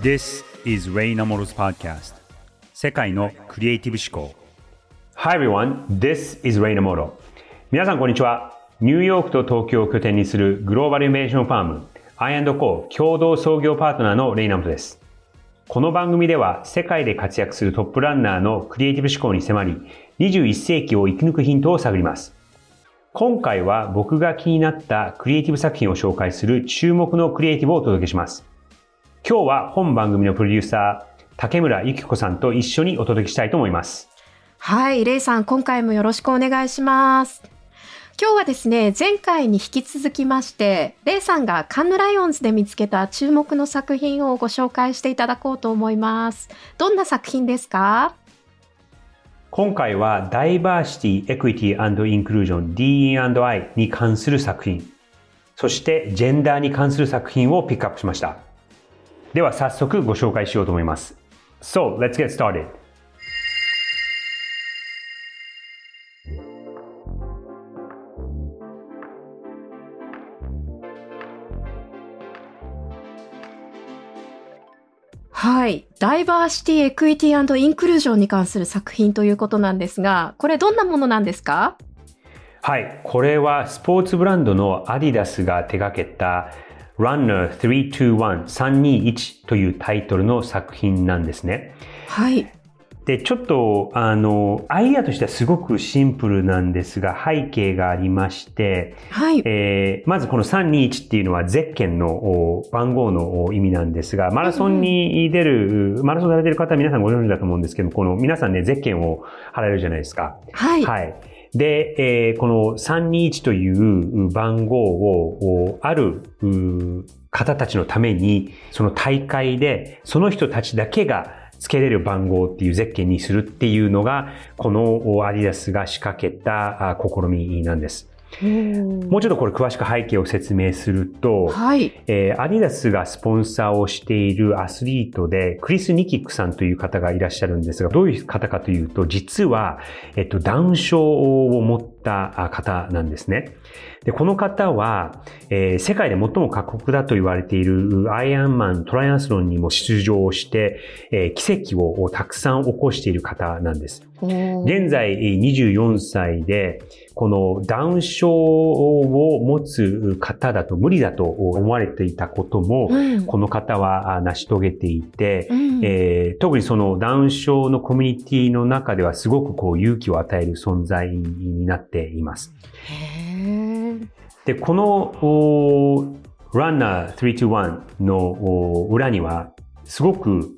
This is Ray Namoro's podcast. 世界のクリエイティブ思考。Hi everyone, this is Ray Namoro. 皆さんこんにちは。ニューヨークと東京を拠点にするグローバルイメーションファーム I&Co 共同創業パートナーのレイナモトです。この番組では世界で活躍するトップランナーのクリエイティブ思考に迫り21世紀を生き抜くヒントを探ります。今回は僕が気になったクリエイティブ作品を紹介する注目のクリエイティブをお届けします。今日は本番組のプロデューサー、竹村ゆき子さんと一緒にお届けしたいと思います。はい、レイさん、今回もよろしくお願いします。今日はですね、前回に引き続きまして、レイさんがカンヌライオンズで見つけた注目の作品をご紹介していただこうと思います。どんな作品ですか？今回はダイバーシティ、エクイティインクルージョン DE&I に関する作品、そしてジェンダーに関する作品をピックアップしました。では早速ご紹介しようと思います。So, let's get started. はい。ダイバーシティ、エクイティインクルージョンに関する作品ということなんですが、これどんなものなんですかはい。これはスポーツブランドのアディダスが手掛けた Runner 321 321というタイトルの作品なんですね。はい。で、ちょっと、あの、アイデアとしてはすごくシンプルなんですが、背景がありまして、はい。えー、まずこの321っていうのはゼッケンの番号の意味なんですが、マラソンに出る、うん、マラソンされてる方は皆さんご存知だと思うんですけど、この皆さんね、ゼッケンを貼られるじゃないですか。はい。はい。で、えー、この321という番号を、ある方たちのために、その大会で、その人たちだけが付けれる番号っていうゼッケンにするっていうのが、このアディダスが仕掛けた試みなんです。もうちょっとこれ詳しく背景を説明すると、はい。えー、アディダスがスポンサーをしているアスリートで、クリス・ニキックさんという方がいらっしゃるんですが、どういう方かというと、実は、えっと、ダウン症を持った方なんですね。で、この方は、えー、世界で最も過酷だと言われているアイアンマン、トライアスロンにも出場して、えー、奇跡をたくさん起こしている方なんです。現在24歳で、このダウン症を持つ方だと無理だと思われていたことも、うん、この方は成し遂げていて、うん、えー、特にそのダウン症のコミュニティの中ではすごくこう勇気を与える存在になっています。で、このランナー321の裏にはすごく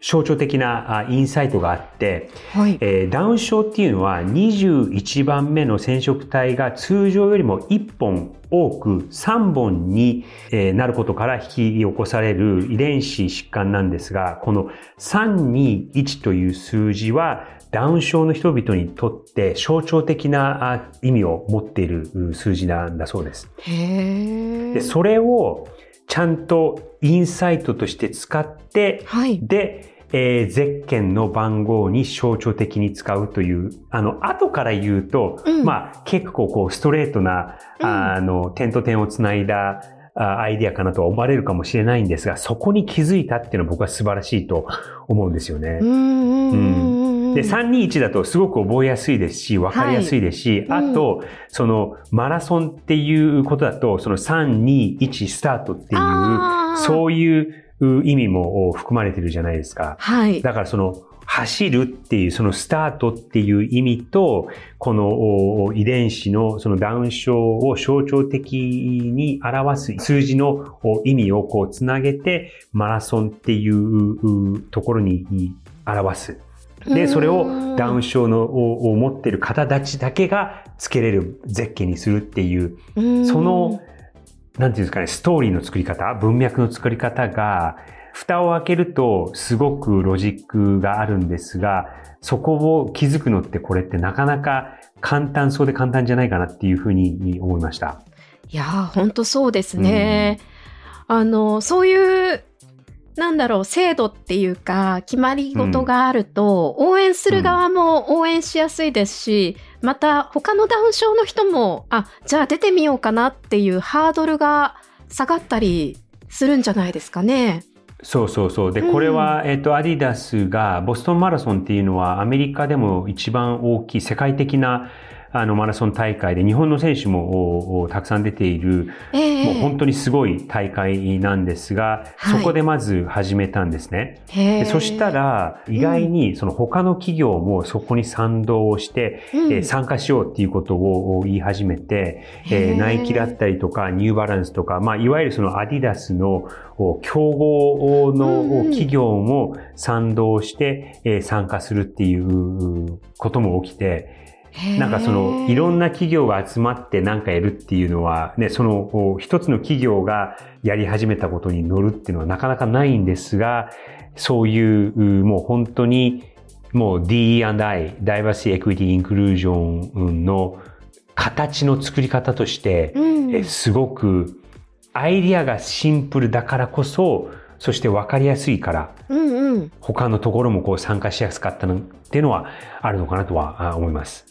象徴的なインサイトがあって、はいえー、ダウン症っていうのは21番目の染色体が通常よりも1本多く3本になることから引き起こされる遺伝子疾患なんですが、この321という数字はダウン症の人々にとって象徴的な意味を持っている数字なんだそうです。でそれをちゃんとインサイトとして使って、はい、で、えー、ゼッケンの番号に象徴的に使うという、あの、後から言うと、うん、まあ、結構こう、ストレートな、うん、あの、点と点をつないだ、アイディアかなと思われるかもしれないんですが、そこに気づいたっていうのは僕は素晴らしいと思うんですよね。うんで、321だとすごく覚えやすいですし、わかりやすいですし、はい、あと、その、マラソンっていうことだと、その321スタートっていう、そういう意味も含まれてるじゃないですか。はい。だからその、走るっていう、そのスタートっていう意味と、この遺伝子のそのダウン症を象徴的に表す数字の意味をこうつなげて、マラソンっていうところに表す。で、それをダウン症のを持ってる方たちだけがつけれるゼッケンにするっていう、その、なんていうんですかね、ストーリーの作り方、文脈の作り方が、蓋を開けるとすごくロジックがあるんですが、そこを気づくのってこれってなかなか簡単そうで簡単じゃないかなっていうふうに思いました。いやー、ほんとそうですね。うん、あの、そういう、なんだろう、制度っていうか、決まり事があると、うん、応援する側も応援しやすいですし、うん、また他のダウン症の人も、あ、じゃあ出てみようかなっていうハードルが下がったりするんじゃないですかね。そうそうそう。で、うんこれは、えっと、アディダスが、ボストンマラソンっていうのは、アメリカでも一番大きい世界的な、あの、マラソン大会で、日本の選手もたくさん出ている、ええ。もう本当にすごい大会なんですが、はい。そこでまず始めたんですね。でそしたら、意外にその他の企業もそこに賛同して、うん。えー参加しようっていうことを言い始めて、え。へーーナイキだったりとか、ニューバランスとか、まあ、いわゆるそのアディダスのお競合うんのうん。企業も賛同して、えー参加するっていうことも起きて、なんかそのいろんな企業が集まって何かやるっていうのは、ね、そのお一つの企業がやり始めたことに乗るっていうのはなかなかないんですが、そういううもう本当にもう DE&I、Diversity, Equity, Inclusion の形の作り方として、うんえすごくアイディアがシンプルだからこそ、そして分かりやすいから、うんうん。他のところもこう参加しやすかったのっていうのはあるのかなとはあ思います。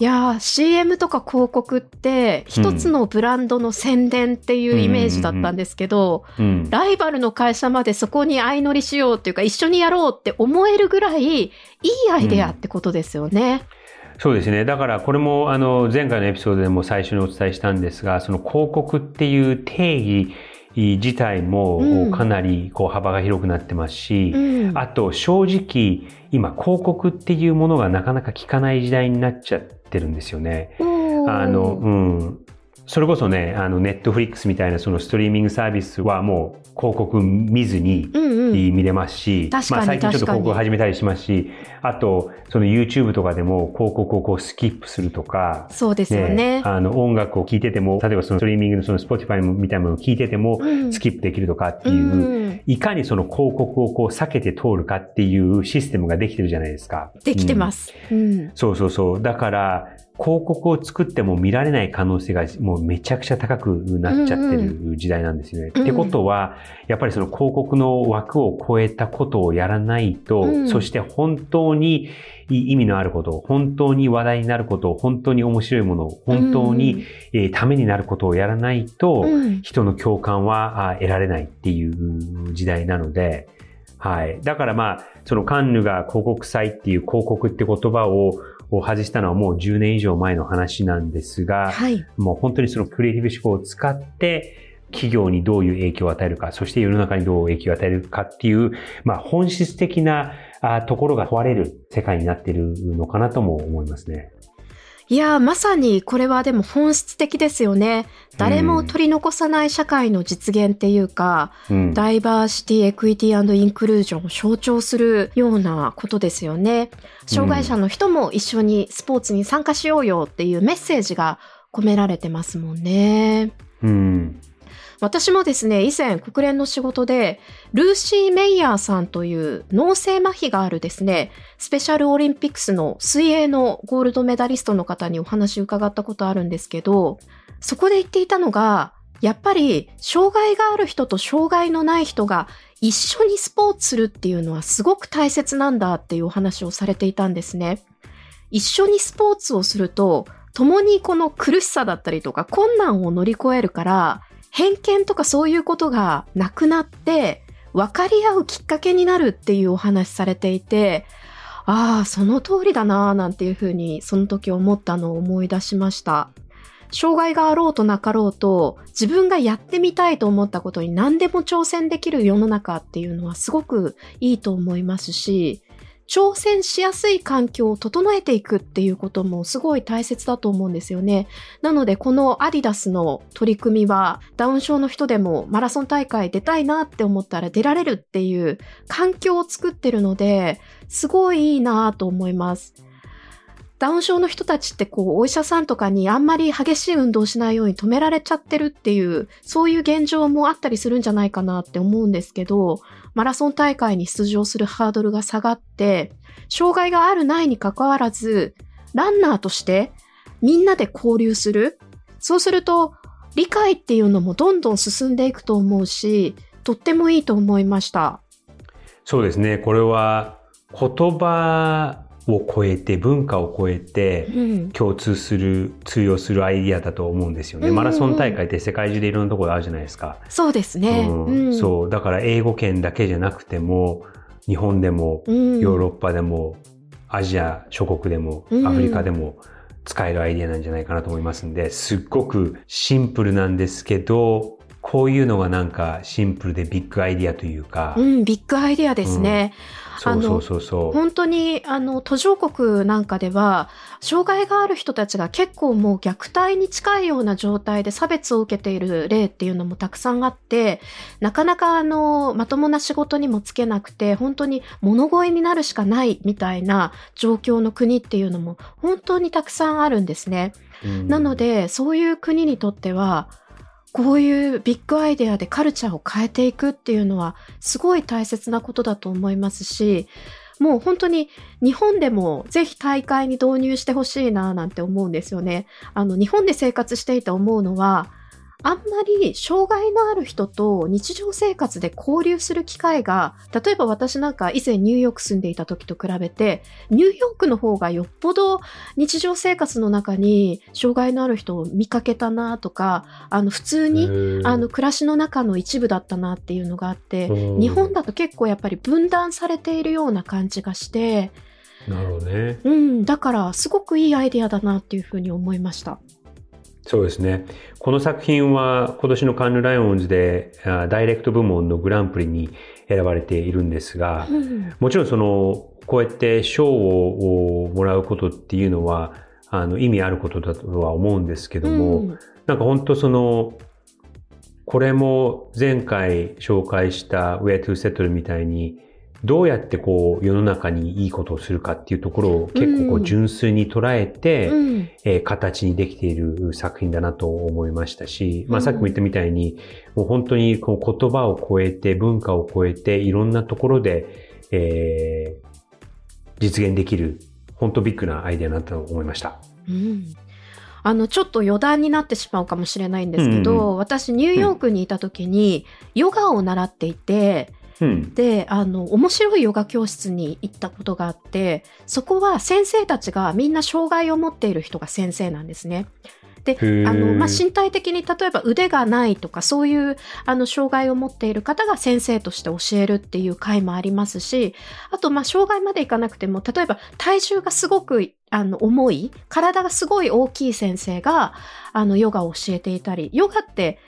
いやー CM とか広告って一つのブランドの宣伝っていうイメージだったんですけど、うん。ライバルの会社までそこに相乗りしようっていうか一緒にやろうって思えるぐらいいいアイデアってことですよね。そうですね。だからこれもあの前回のエピソードでも最初にお伝えしたんですが、その広告っていう定義自体うんもかなりこう幅が広くなってますし、うんあと正直今広告っていうものがなかなか効かない時代になっちゃってるんですよね。あの、うん。それこそね、あの、ネットフリックスみたいなそのストリーミングサービスはもう広告見ずにうんうん見れますし、確かにまあ最近ちょっと広告始めたりしますし、あと、その YouTube とかでも広告をこうスキップするとか、そうですよね。あの、音楽を聴いてても、例えばそのストリーミングのその Spotify みたいなものを聴いてても、うんスキップできるとかってういう、んいかにその広告をこう避けて通るかっていうシステムができてるじゃないですか。できてます。うんそうそうそう。だから、広告を作っても見られない可能性がもうめちゃくちゃ高くなっちゃってる時代なんですよね。うんってことは、やっぱりその広告の枠を超えたことをやらないと、うん。そして本当に意味のあること、本当に話題になること、本当に面白いもの、本当に、えーためになることをやらないと、うん。人の共感はあ得られないっていう時代なので、はい。だからまあ、そのカンヌが広告祭っていう広告って言葉をを外したのはもう10年以上前の話なんですが、はい。もう本当にそのクリエイティブ思考を使って、企業にどういう影響を与えるか、そして世の中にどう影響を与えるかっていう、まあ本質的なあところが問われる世界になっているのかなとも思いますね。いやーまさにこれはでも本質的ですよね。誰も取り残さない社会の実現っていうか、うん。ダイバーシティ、エクイティインクルージョンを象徴するようなことですよね。障害者の人も一緒にスポーツに参加しようよっていうメッセージが込められてますもんね。うん。私もですね、以前国連の仕事で、ルーシー・メイヤーさんという脳性麻痺があるですね、スペシャルオリンピックスの水泳のゴールドメダリストの方にお話伺ったことあるんですけど、そこで言っていたのが、やっぱり障害がある人と障害のない人が一緒にスポーツするっていうのはすごく大切なんだっていうお話をされていたんですね。一緒にスポーツをすると、共にこの苦しさだったりとか困難を乗り越えるから、偏見とかそういうことがなくなって、分かり合うきっかけになるっていうお話されていて、ああ、その通りだなぁなんていうふうにその時思ったのを思い出しました。障害があろうとなかろうと、自分がやってみたいと思ったことに何でも挑戦できる世の中っていうのはすごくいいと思いますし、挑戦しやすい環境を整えていくっていうこともすごい大切だと思うんですよね。なのでこのアディダスの取り組みはダウン症の人でもマラソン大会出たいなって思ったら出られるっていう環境を作ってるのですごいいいなと思います。ダウン症の人たちってこうお医者さんとかにあんまり激しい運動しないように止められちゃってるっていうそういう現状もあったりするんじゃないかなって思うんですけどマラソン大会に出場するハードルが下がって障害があるないにかかわらずランナーとしてみんなで交流する。そうすると、理解っていうのもどんどん進んでいくと思うし、とってもいいと思いました。そうですね。これは言葉を超えて、文化を超えて、うん。共通する、通用するアイディアだと思うんですよね。マラソン大会って世界中でいろんなところあるじゃないですか。そうですね。うんうん。そう。だから英語圏だけじゃなくても、日本でも、うん。ヨーロッパでも、アジア諸国でもう、んアフリカでも使えるアイデアなんじゃないかなと思いますんで、すっごくシンプルなんですけど、こういうのがなんかシンプルでビッグアイディアというか、うん、ビッグアイデアですね。そうそうそうそう。本当に、あの、途上国なんかでは、障害がある人たちが結構もう虐待に近いような状態で差別を受けている例っていうのもたくさんあって、なかなかあの、まともな仕事にもつけなくて、本当に物乞いになるしかないみたいな状況の国っていうのも本当にたくさんあるんですね。うんなの、で、そういう国にとっては、こういうビッグアイデアでカルチャーを変えていくっていうのは、すごい大切なことだと思いますし、もう本当に日本でもぜひ大会に導入してほしいななんて思うんですよね。あの、日本で生活していて思うのは、あんまり障害のある人と日常生活で交流する機会が、例えば私なんか以前ニューヨーク住んでいた時と比べて、ニューヨークの方がよっぽど日常生活の中に障害のある人を見かけたなとか、あの普通にあの暮らしの中の一部だったなっていうのがあって、うん日本だと結構やっぱり分断されているような感じがして、なるほどね。うん、だからすごくいいアイデアだなっていうふうに思いました。そうですね。この作品は今年のカンヌライオンズであダイレクト部門のグランプリに選ばれているんですが、うんもちろんその、こうやって賞ををもらうことっていうのは、あの、意味あることだとは思うんですけども、うんなんか本当その、これも前回紹介した Where to Settle みたいに、どうやってこう世の中にいいことをするかっていうところを結構こううん純粋に捉えて、うん。えー形にできている作品だなと思いましたし、まうん。あさっきも言ったみたいに、もう本当にこう言葉を超えて、文化を超えて、いろんなところで、えー実現できる、本当ビッグなアイデアだと思いました。うん。あの、ちょっと余談になってしまうかもしれないんですけど、うんうん。私、ニューヨークにいた時に、ヨガを習っていて、うん。で、あの、面白いヨガ教室に行ったことがあって、そこは先生たちがみんな障害を持っている人が先生なんですね。で、ーあの、まあ、身体的に例えば腕がないとか、そういう、あの、障害を持っている方が先生として教えるっていう回もありますし、あと、まあ、障害までいかなくても、例えば体重がすごく、あの、重い、体がすごい大きい先生が、あの、ヨガを教えていたり、ヨガって、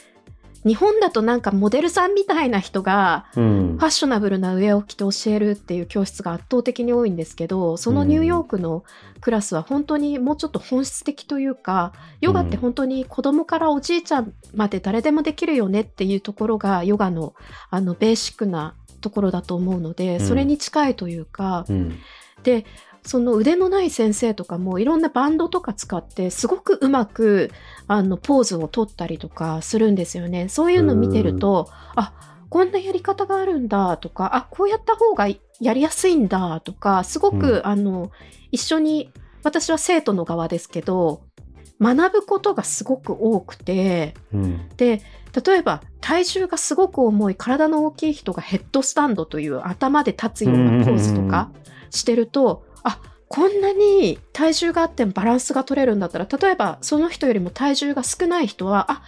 日本だとなんかモデルさんみたいな人が、うんファッショナブルな上を着て教えるっていう教室が圧倒的に多いんですけど、そのニューヨークのクラスは本当にもうちょっと本質的というか、ヨガって本当に子供からおじいちゃんまで誰でもできるよねっていうところがヨガのあのベーシックなところだと思うので、うんそれに近いというか、うん。で、その腕のない先生とかもいろんなバンドとか使ってすごくうまくあのポーズを取ったりとかするんですよね。そういうのを見てると、あ、こんなやり方があるんだとか、あ、こうやった方がやりやすいんだとか、すごく、うんあの、一緒に、私は生徒の側ですけど、学ぶことがすごく多くて、うん。で、例えば体重がすごく重い体の大きい人がヘッドスタンドという頭で立つようなポーズとかしてると、あ、こんなに体重があってもバランスが取れるんだったら、例えばその人よりも体重が少ない人は、あ、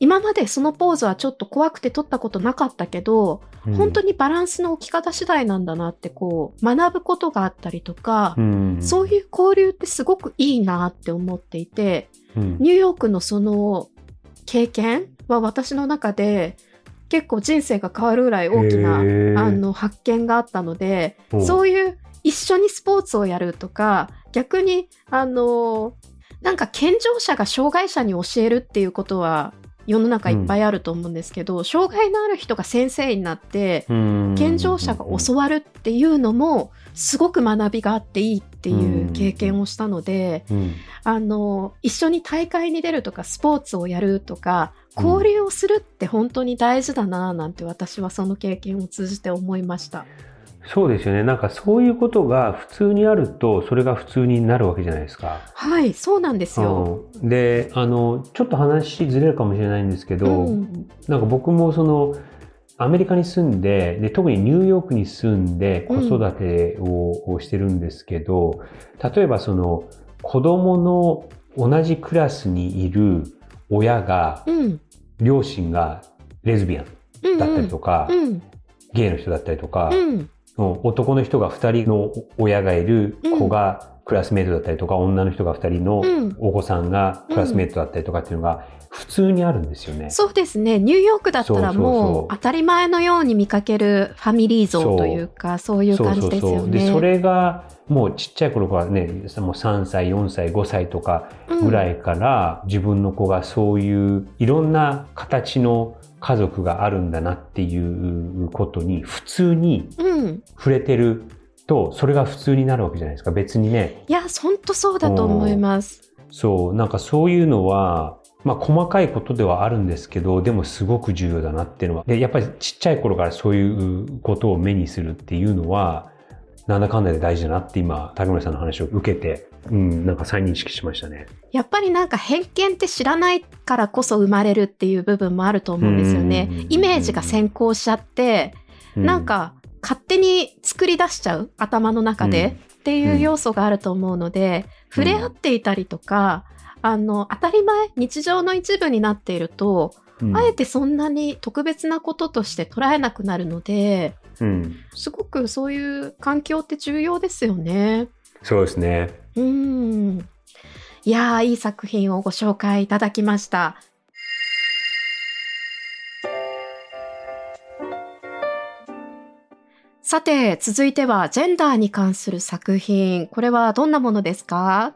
今までそのポーズはちょっと怖くて取ったことなかったけど、本当にバランスの置き方次第なんだなってこう学ぶことがあったりとか、うん、そういう交流ってすごくいいなって思っていて、うん、ニューヨークのその経験は私の中で結構人生が変わるぐらい大きなあの発見があったので、う。んそういう一緒にスポーツをやるとか、逆にあのなんか健常者が障害者に教えるっていうことは世の中いっぱいあると思うんですけど、障害のある人が先生になって、うん。健常者が教わるっていうのもすごく学びがあっていいっていう経験をしたので、うん。あの一緒に大会に出るとかスポーツをやるとか交流をするって本当に大事だななんて私はその経験を通じて思いました。そうですよね。なんかそういうことが普通にあると、それが普通になるわけじゃないですか。はい、そうなんですよ。うんで、あの、ちょっと話ずれるかもしれないんですけど、うんなんか僕もその、アメリカに住んでで、特にニューヨークに住んで子育てを,、をしてるんですけど、例えばその子供の同じクラスにいる親が、うん。両親がレズビアンうん。だったりとか、うん。ゲイの人だったりとか、うん。男の人が2人の親がいる子がクラスメートだったりとか、女の人が2人のうんお子さんがクラスメートだったりとかっていうのが普通にあるんですよね。そうですね。ニューヨークだったらもう当たり前のように見かけるファミリー像というか、そういう感じですよね。で、それがもうちっちゃい頃からね、もう3歳、4歳、5歳とかぐらいから自分の子がそういういろんな形の家族があるんだなっていうことに普通にうん。触れてると、それが普通になるわけじゃないですか。別にね、いや、ほんとそうだと思います。そう、なんかそういうのは、まあ細かいことではあるんですけど、でもすごく重要だなっていうのは。で、やっぱりちっちゃい頃からそういうことを目にするっていうのは、なんだかんだで大事だなって今、竹村さんの話を受けて、うん、なんか再認識しましたね。やっぱりなんか偏見って知らないからこそ生まれるっていう部分もあると思うんですよね。うん。イメージが先行しちゃって、うなん、か勝手に作り出しちゃう頭の中でっていう要素があると思うので、触れ合っていたりとか、あの、当たり前、日常の一部になっていると、うん。あえてそんなに特別なこととして捉えなくなるので、うん、すごくそういう環境って重要ですよね。そうですね。うん。いやー、いい作品をご紹介いただきました。さて、続いてはジェンダーに関する作品。これはどんなものですか？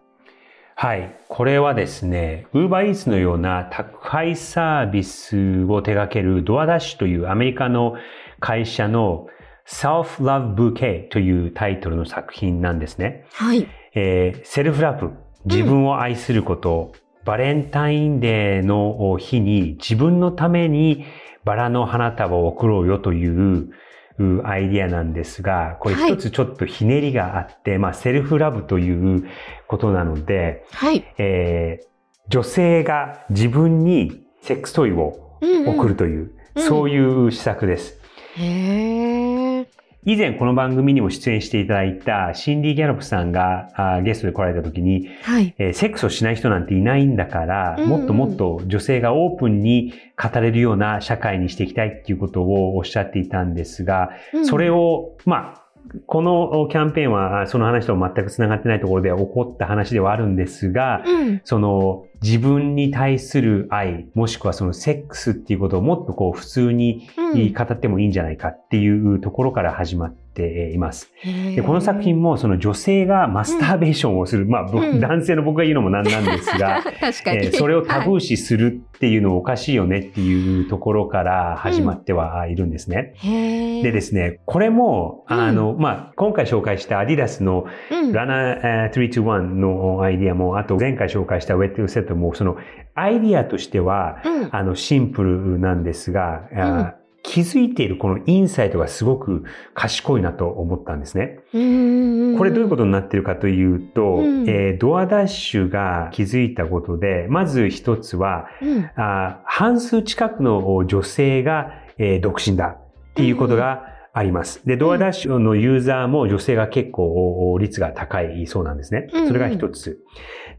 はい。これはですね、UberEats のような宅配サービスを手掛けるドアダッシュというアメリカの会社の Self-Love Bouquet というタイトルの作品なんですね。はい。えーセルフラブ、自分を愛すること、バレンタインデーの日に自分のためにバラの花束を贈ろうよといううアイディアなんですが、これはい一つちょっとひねりがあって、まあセルフラブということなので、はい。えー女性が自分にセックストイをうん、贈るという、うんそういう施策です。へー。以前この番組にも出演していただいたシンディ・ギャロップさんがゲストで来られた時に、はい。えーセックスをしない人なんていないんだから、うんうんもっともっと女性がオープンに語れるような社会にしていきたいっていうことをおっしゃっていたんですが、うんそれを、まあ、このキャンペーンはあその話と全く繋がってないところで起こった話ではあるんですが、うん。その自分に対する愛、もしくはそのセックスっていうことをもっとこう普通にうん。語ってもいいんじゃないかっていうところから始まっています。でこの作品もその女性がマスターベーションをする、まあ、僕うん。男性の僕が言うのもなんなんですが、えーそれをタブー、ー視するっていうのおかしいよねっていうところから始まってはいるんですね。へー。でですね、これも、うん。あの、まあ、今回紹介したアディダスのうん。ラナー321のアイディアも、あと前回紹介したウェットセットも、そのアイディアとしては、うんあの、シンプルなんですが、あ気づいているこのインサイトがすごく賢いなと思ったんですね。うんこれどういうことになっているかというと、うんえードアダッシュが気づいたことで、まず一つは、うんあ半数近くの女性が、えー独身だっていうことがあります。で、ドアダッシュのユーザーも女性が結構率が高いそうなんですね。うんうんそれが一つ。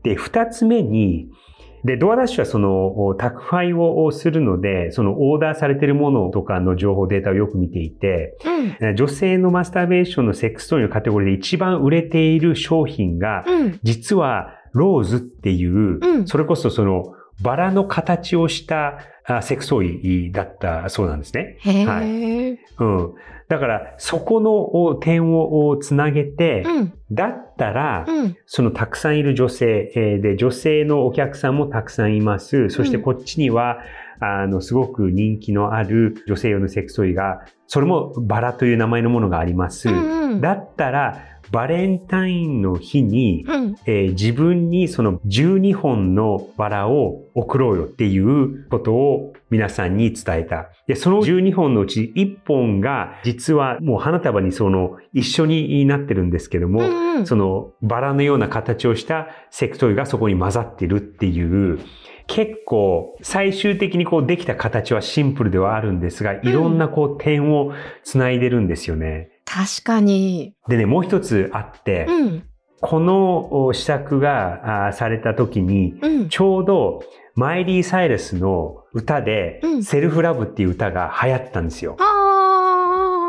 で、二つ目に、で、ドアダッシュはその宅配をするので、そのオーダーされているものとかの情報データをよく見ていて、うん。女性のマスターベーションのセックストーリーのカテゴリーで一番売れている商品が、うん。実はローズっていう、うん。それこそそのバラの形をしたあセックストーリーだったそうなんですね。へはーうん。だから、そこのお点をおつなげて、うんだったら、うんそのたくさんいる女性、えーで、女性のお客さんもたくさんいます。そしてうんこっちには、あの、すごく人気のある女性用のセックストーリーが、それもバラという名前のものがあります。うんうんだったら、バレンタインの日に、うんえー自分にその12本のバラを送ろうよっていうことを皆さんに伝えた。で、その12本のうち1本が実はもう花束にその一緒になってるんですけども、うんうんそのバラのような形をしたセクトイがそこに混ざってるっていう、結構最終的にこうできた形はシンプルではあるんですが、いろんなこう点をつないでるんですよね。確かに。でね、もう一つあって、うん。このお試作があされた時に、うん。ちょうどマイリー・サイレスの歌で、うんセルフラブっていう歌が流行ったんですよ。あ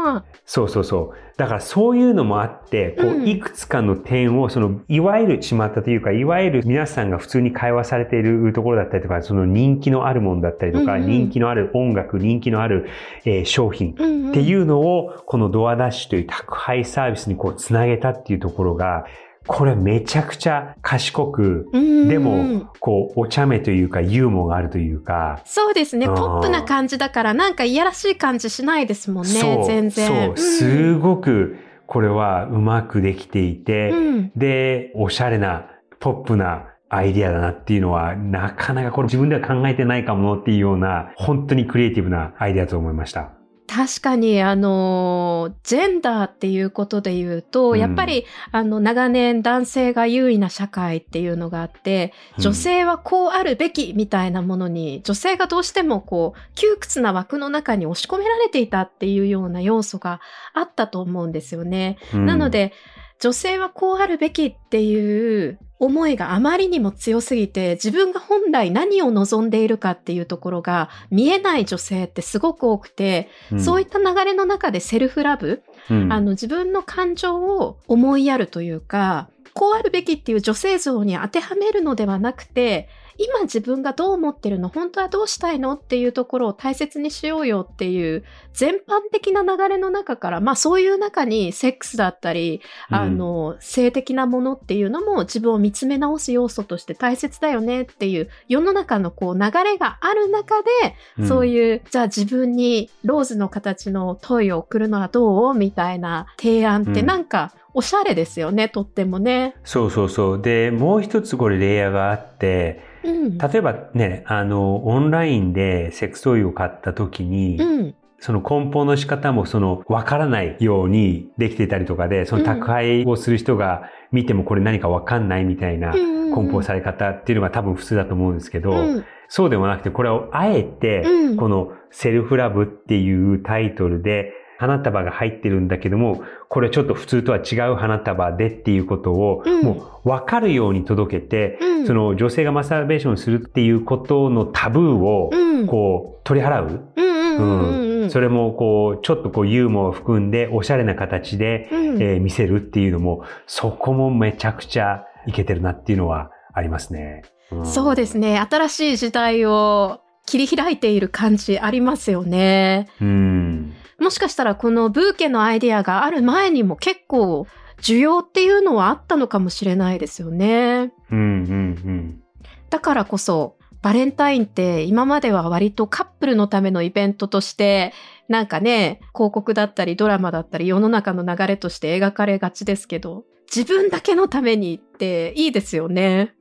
あ。そうそうそう。だからそういうのもあって、こういくつかの点を、その、いわゆるしまったというか、いわゆる皆さんが普通に会話されているところだったりとか、その人気のあるものだったりとか、人気のある音楽、人気のある、えー商品。っていうのを、このドアダッシュという宅配サービスにこう、つなげたっていうところが、これめちゃくちゃ賢く、うん。でも、こう、お茶目というか、ユーモアがあるというか、そうですね。ポップな感じだから、なんかいやらしい感じしないですもんね。全然。そう、すごく、これはうまくできていて、うん。で、おしゃれな、ポップなアイディアだなっていうのは、なかなかこれ自分では考えてないかもっていうような、本当にクリエイティブなアイディアだと思いました。確かに、あの、ジェンダーっていうことで言うと、うん。やっぱり、あの、長年男性が優位な社会っていうのがあって、女性はこうあるべきみたいなものに、女性がどうしてもこう、窮屈な枠の中に押し込められていたっていうような要素があったと思うんですよね。うん。なの、で、女性はこうあるべきっていう思いがあまりにも強すぎて、自分が本来何を望んでいるかっていうところが見えない女性ってすごく多くて、うん。そういった流れの中でセルフラブ、うん。あの自分の感情を思いやるというか、こうあるべきっていう女性像に当てはめるのではなくて、今自分がどう思ってるの？本当はどうしたいの？っていうところを大切にしようよっていう全般的な流れの中から、まあそういう中にセックスだったり、あ、の、性的なものっていうのも自分を見つめ直す要素として大切だよねっていう世の中のこう流れがある中で、うん。そういう、じゃあ自分にローズの形のトイを送るのはどう？みたいな提案ってうん。なんかおしゃれですよね、とってもね。そうそうそう。で、もう一つこれレイヤーがあって、うん。例えばね、あの、オンラインでセックストイを買った時に、うん。その梱包の仕方もその分からないようにできていたりとかで、その宅配をする人が見てもこれ何か分かんないみたいな梱包され方っていうのが多分普通だと思うんですけど、うんそうでもなくてこれをあえてうんこのセルフラブっていうタイトルで花束が入ってるんだけども、これちょっと普通とは違う花束でっていうことをうんもう分かるように届けて、うんその女性がマスターベーションするっていうことのタブーをうんこう取り払う。うん。それもこう、ちょっとこうユーモアを含んで、おしゃれな形で、うんえー見せるっていうのも、そこもめちゃくちゃいけてるなっていうのはありますね。んそうですね。新しい時代を切り開いている感じありますよね。うん。もしかしたらこのブーケのアイディアがある前にも結構需要っていうのはあったのかもしれないですよね。うん、うん、だからこそ、バレンタインって今までは割とカップルのためのイベントとして、なんかね、広告だったりドラマだったり世の中の流れとして描かれがちですけど、自分だけのためにっていいですよね。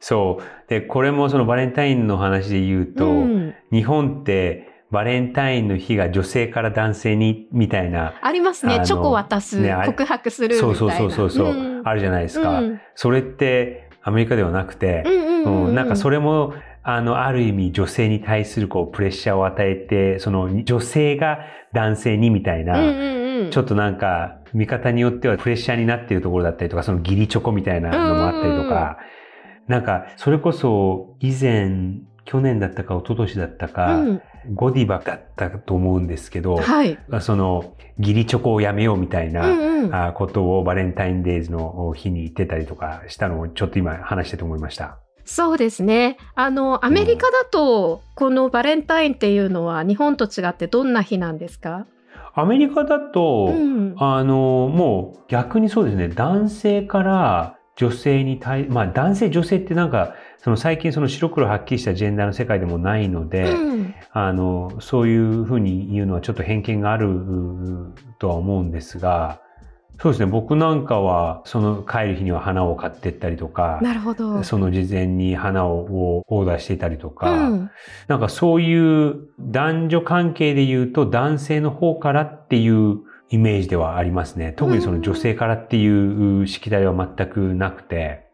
そう。で、これもそのバレンタインの話で言うと、うん、日本ってバレンタインの日が女性から男性にみたいな、ありますね。チョコ渡す、ね告白するみたいな。そうそうそうそうそう、ん。あるじゃないですか。うん。それってアメリカではなくて、うんうんうんうん。うんなんかそれも、あの、ある意味女性に対するこうプレッシャーを与えて、その女性が男性にみたいな、うんうんうん、ちょっとなんか見方によってはプレッシャーになっているところだったりとか、その義理チョコみたいなのもあったりとか、なんかそれこそ以前、去年だったか一昨年だったか、うんゴディバだったと思うんですけど、はい。その義理チョコをやめようみたいな、ことをバレンタインデーズの日に言ってたりとかしたのをちょっと今話してて思いました。そうですね。あの、アメリカだと、このバレンタインっていうのは日本と違ってどんな日なんですか？アメリカだと、うん。あの、もう逆にそうですね、男性から女性に対、まあ男性女性ってなんか、その最近その白黒はっきりしたジェンダーの世界でもないので、うんあの、そういうふうに言うのはちょっと偏見があるうとは思うんですが、そうですね、僕なんかは、その帰る日には花を買ってったりとか、なるほど。その事前に花をオーダーしていたりとか、うんなんかそういう男女関係で言うと男性の方からっていうイメージではありますね。特にその女性からっていうしきたりは全くなくて。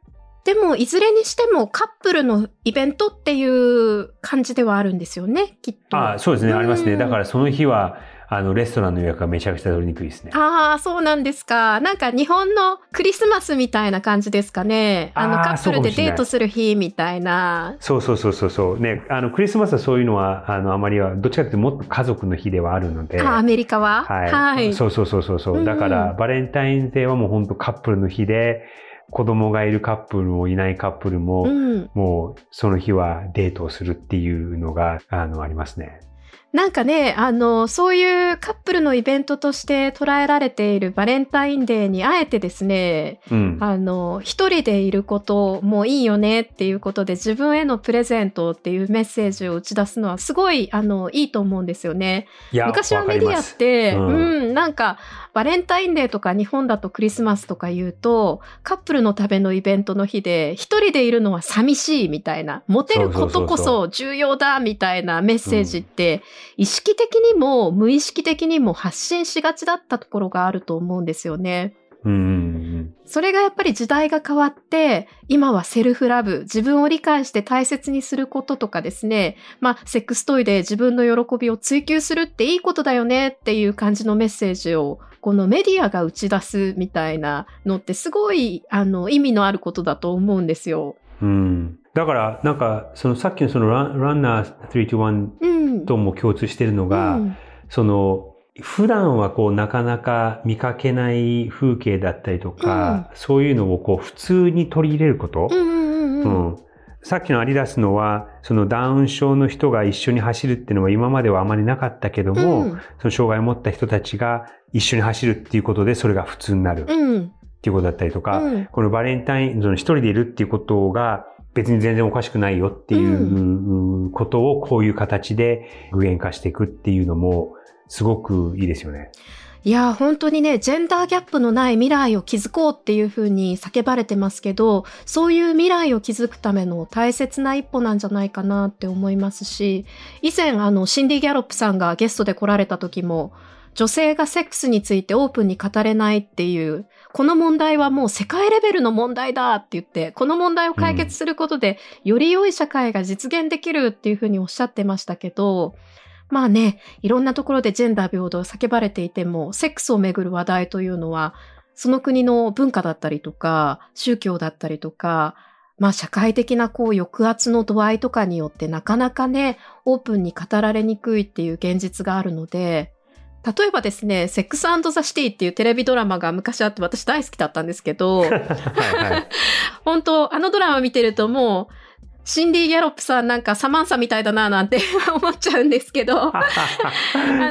でも、いずれにしてもカップルのイベントっていう感じではあるんですよね、きっと。あそうですね、うんありますね。だからその日は、あの、レストランの予約がめちゃくちゃ取りにくいですね。ああ、そうなんですか。なんか日本のクリスマスみたいな感じですかね。あの、カップルでデートする日みたいな。そうそうそうそうそう。ね、あの、クリスマスはそういうのは、あの、あまりは、どっちかというともっと家族の日ではあるので。あ、アメリカは？はい。はい。そうそうそうそうそう。うんだから、バレンタインデーはもう本当カップルの日で、子供がいるカップルもいないカップルも、うん。もうその日はデートをするっていうのが、あの、ありますね。なんかね、あの、そういうカップルのイベントとして捉えられているバレンタインデーにあえてですね、うん。あの、一人でいることもいいよねっていうことで自分へのプレゼントっていうメッセージを打ち出すのはすごい、あの、いいと思うんですよね。いや昔はメディアって、わうかりますん、なんか、バレンタインデーとか日本だとクリスマスとか言うと、カップルのためのイベントの日で、一人でいるのは寂しいみたいな、モテることこそ重要だみたいなメッセージって、意識的にも無意識的にも発信しがちだったところがあると思うんですよね。うん。それがやっぱり時代が変わって、今はセルフラブ、自分を理解して大切にすることとかですね、まあ、セックストイで自分の喜びを追求するっていいことだよねっていう感じのメッセージを、このメディアが打ち出すみたいなのってすごい、あの、意味のあることだと思うんですよ。うん。だから、なんか、そのさっきのそのランナー321うん。とも共通してるのが、うんその、普段はこうなかなか見かけない風景だったりとか、そういうのをこう普通に取り入れること、うんうんうんうん。うん。さっきのアディダスのは、そのダウン症の人が一緒に走るっていうのは今まではあまりなかったけども、うん。その障害を持った人たちが一緒に走るっていうことでそれが普通になるっうん。ていうことだったりとか、うん。このバレンタイン、その一人でいるっていうことが別に全然おかしくないよっていうことをこういう形で具現化していくっていうのもすごくいいですよね。いや、本当にね、ジェンダーギャップのない未来を築こうっていうふうに叫ばれてますけど、そういう未来を築くための大切な一歩なんじゃないかなって思いますし、以前、あの、シンディ・ギャロップさんがゲストで来られた時も、女性がセックスについてオープンに語れないっていう、この問題はもう世界レベルの問題だって言って、この問題を解決することで、より良い社会が実現できるっていうふうにおっしゃってましたけど、まあね、いろんなところでジェンダー平等叫ばれていても、セックスをめぐる話題というのは、その国の文化だったりとか、宗教だったりとか、まあ社会的なこう抑圧の度合いとかによってなかなかね、オープンに語られにくいっていう現実があるので、例えばですね、セックスザ・シティっていうテレビドラマが昔あって私大好きだったんですけど、はいはい。本当あのドラマ見てるともう、シンディ・ギャロップさんなんかサマンサみたいだななんて 思っちゃうんですけど、あ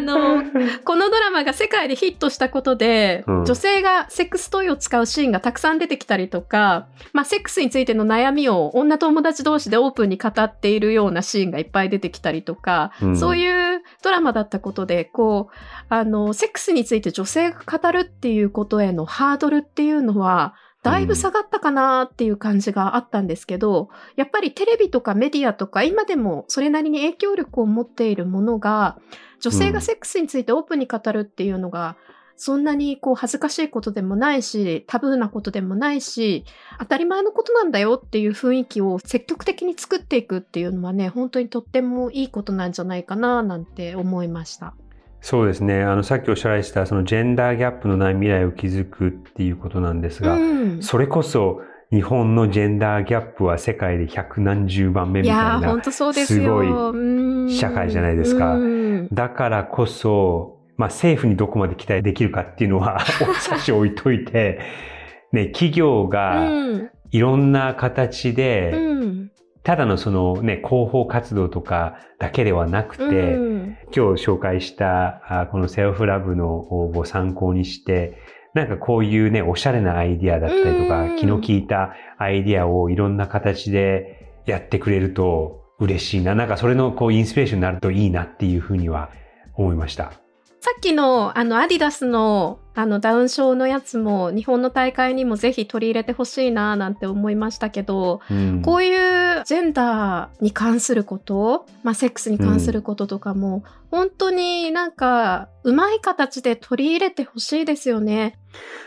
の、このドラマが世界でヒットしたことで、うん。女性がセックストイを使うシーンがたくさん出てきたりとか、まあ、セックスについての悩みを女友達同士でオープンに語っているようなシーンがいっぱい出てきたりとか、うん。そういうドラマだったことで、こう、あの、セックスについて女性が語るっていうことへのハードルっていうのは、だいぶ下がったかなっていう感じがあったんですけど、やっぱりテレビとかメディアとか今でもそれなりに影響力を持っているものが、女性がセックスについてオープンに語るっていうのが、そんなにこう恥ずかしいことでもないし、タブーなことでもないし、当たり前のことなんだよっていう雰囲気を積極的に作っていくっていうのはね、本当にとってもいいことなんじゃないかななんて思いました。そうですね。あの、さっきおっしゃられてた、そのジェンダーギャップのない未来を築くっていうことなんですが、うん。それこそ日本のジェンダーギャップは世界で百何十番目みたいな本当そうですよ。すごいうん社会じゃないですかうんだからこそ、まあ政府にどこまで期待できるかっていうのは 差し置いといて、ね、企業がうん。いろんな形で、うん。ただのそのね、広報活動とかだけではなくて、うん今日紹介したあこのセルフラブのを参考にして、なんかこういうね、おしゃれなアイディアだったりとか、うん気の利いたアイディアをいろんな形でやってくれると嬉しいな。なんかそれのこうインスピレーションになるといいなっていうふうには思いました。さっきの、あの、アディダスの、あの、ダウン症のやつも、日本の大会にもぜひ取り入れてほしいな、なんて思いましたけど、うんこういうジェンダーに関すること、まあ、セックスに関することとかも、本当になんか、うまい形で取り入れてほしいですよね。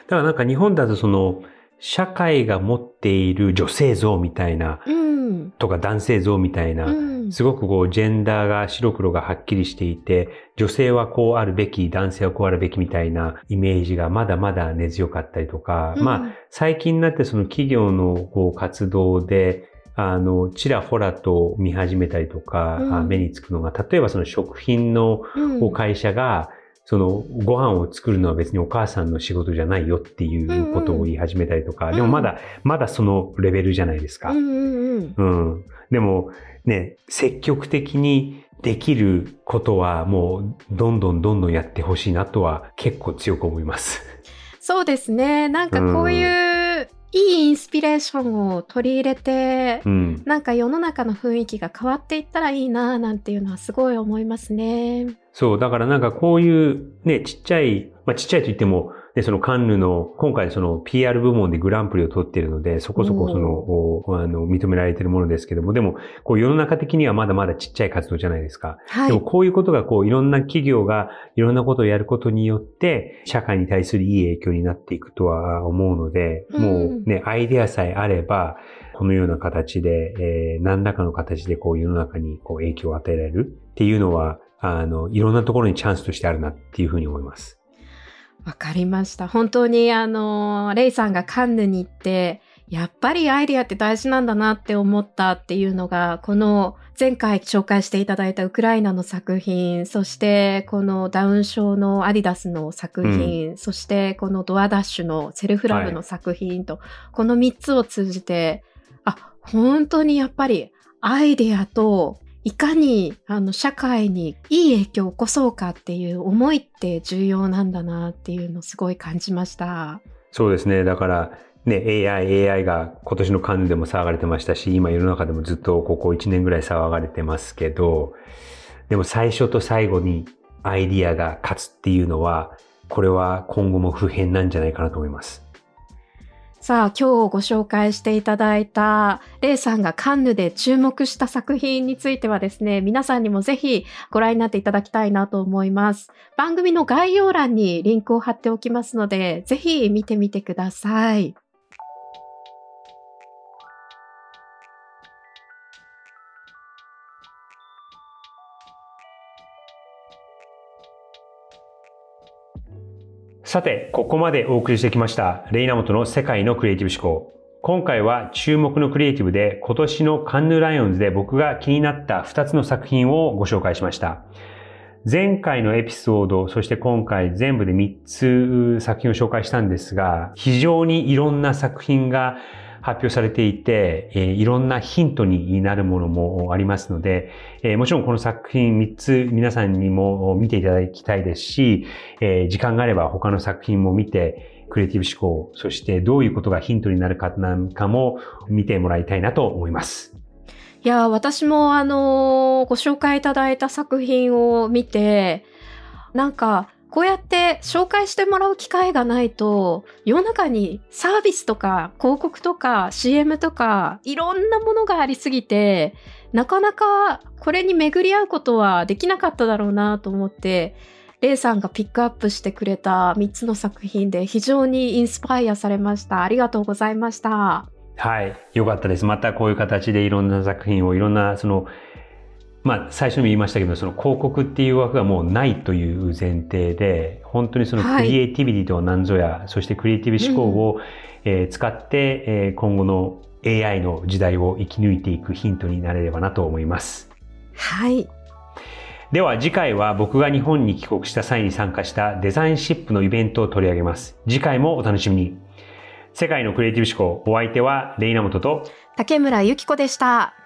だからなんか日本だとその社会が持っている女性像みたいな、うん。とか男性像みたいな、うん。すごくこう、ジェンダーが白黒がはっきりしていて、女性はこうあるべき、男性はこうあるべきみたいなイメージがまだまだ根強かったりとか、まあ、最近になってその企業のこう活動で、あの、ちらほらと見始めたりとか、うんあ目につくのが、例えばその食品の会社が、そのご飯を作るのは別にお母さんの仕事じゃないよっていうことを言い始めたりとか、うんでもまだ、まだそのレベルじゃないですか。うんうんうん。うん。でもね、積極的にできることはもうどんどんどんどんやってほしいなとは結構強く思います。そうですね。なんかこういういいインスピレーションを取り入れて、うん。なんか世の中の雰囲気が変わっていったらいいななんていうのはすごい思いますね。そう、だからなんかこういうね、ちっちゃい、まあちっちゃいと言っても、ね、そのカンヌの、今回その PR 部門でグランプリを取っているので、そこそこその、おあの、認められているものですけども、でも、こう世の中的にはまだまだちっちゃい活動じゃないですか。はい。でもこういうことがこういろんな企業がいろんなことをやることによって社会に対するいい影響になっていくとは思うので、うんもうね、アイデアさえあれば、このような形で、えー何らかの形でこう世の中にこう影響を与えられるっていうのは、あの、いろんなところにチャンスとしてあるなっていうふうに思います。わかりました。本当にあの、レイさんがカンヌに行って、やっぱりアイディアって大事なんだなって思ったっていうのが、この前回紹介していただいたウクライナの作品、そしてこのダウン症のアディダスの作品、そしてこのドアダッシュのセルフラブの作品と、この3つを通じて、あ、本当にやっぱりアイデアといかにあの社会にいい影響を起こそうかっていう思いって重要なんだなっていうのをすごい感じました。そうですね。だから、ね、AI、AI が今年のカンヌでも騒がれてましたし、今世の中でもずっとここ1年ぐらい騒がれてますけど、でも最初と最後にアイディアが勝つっていうのは、これは今後も不変なんじゃないかなと思います。さあ、今日ご紹介していただいた、レイさんがカンヌで注目した作品についてはですね、皆さんにもぜひご覧になっていただきたいなと思います。番組の概要欄にリンクを貼っておきますので、ぜひ見てみてください。さて、ここまでお送りしてきました、レイナモトの世界のクリエイティブ思考。今回は注目のクリエイティブで今年のカンヌライオンズで僕が気になった2つの作品をご紹介しました。前回のエピソード、そして今回全部で3つ作品を紹介したんですが、非常にいろんな作品が発表されていて、えいろんなヒントになるものもありますので、えもちろんこの作品3つ皆さんにも見ていただきたいですし、え時間があれば他の作品も見て、クリエイティブ思考、そしてどういうことがヒントになるかなんかも見てもらいたいなと思います。いや、私もあのーご紹介いただいた作品を見て、なんか、こうやって紹介してもらう機会がないと、世の中にサービスとか広告とか CM とかいろんなものがありすぎて、なかなかこれに巡り合うことはできなかっただろうなと思って、レイさんがピックアップしてくれた3つの作品で非常にインスパイアされました。ありがとうございました。はい。よかったです。またこういう形でいろんな作品をいろんな、その、まあ、最初にも言いましたけど、その広告っていう枠がもうないという前提で、本当にそのはいクリエイティビティとは何ぞや、そしてクリエイティブ思考を、えー使って、えー今後の AI の時代を生き抜いていくヒントになれればなと思います。はい。では次回は僕が日本に帰国した際に参加したデザインシップのイベントを取り上げます。次回もお楽しみに。世界のクリエイティブ思考、お相手はレイナモトと竹村ゆき子でした。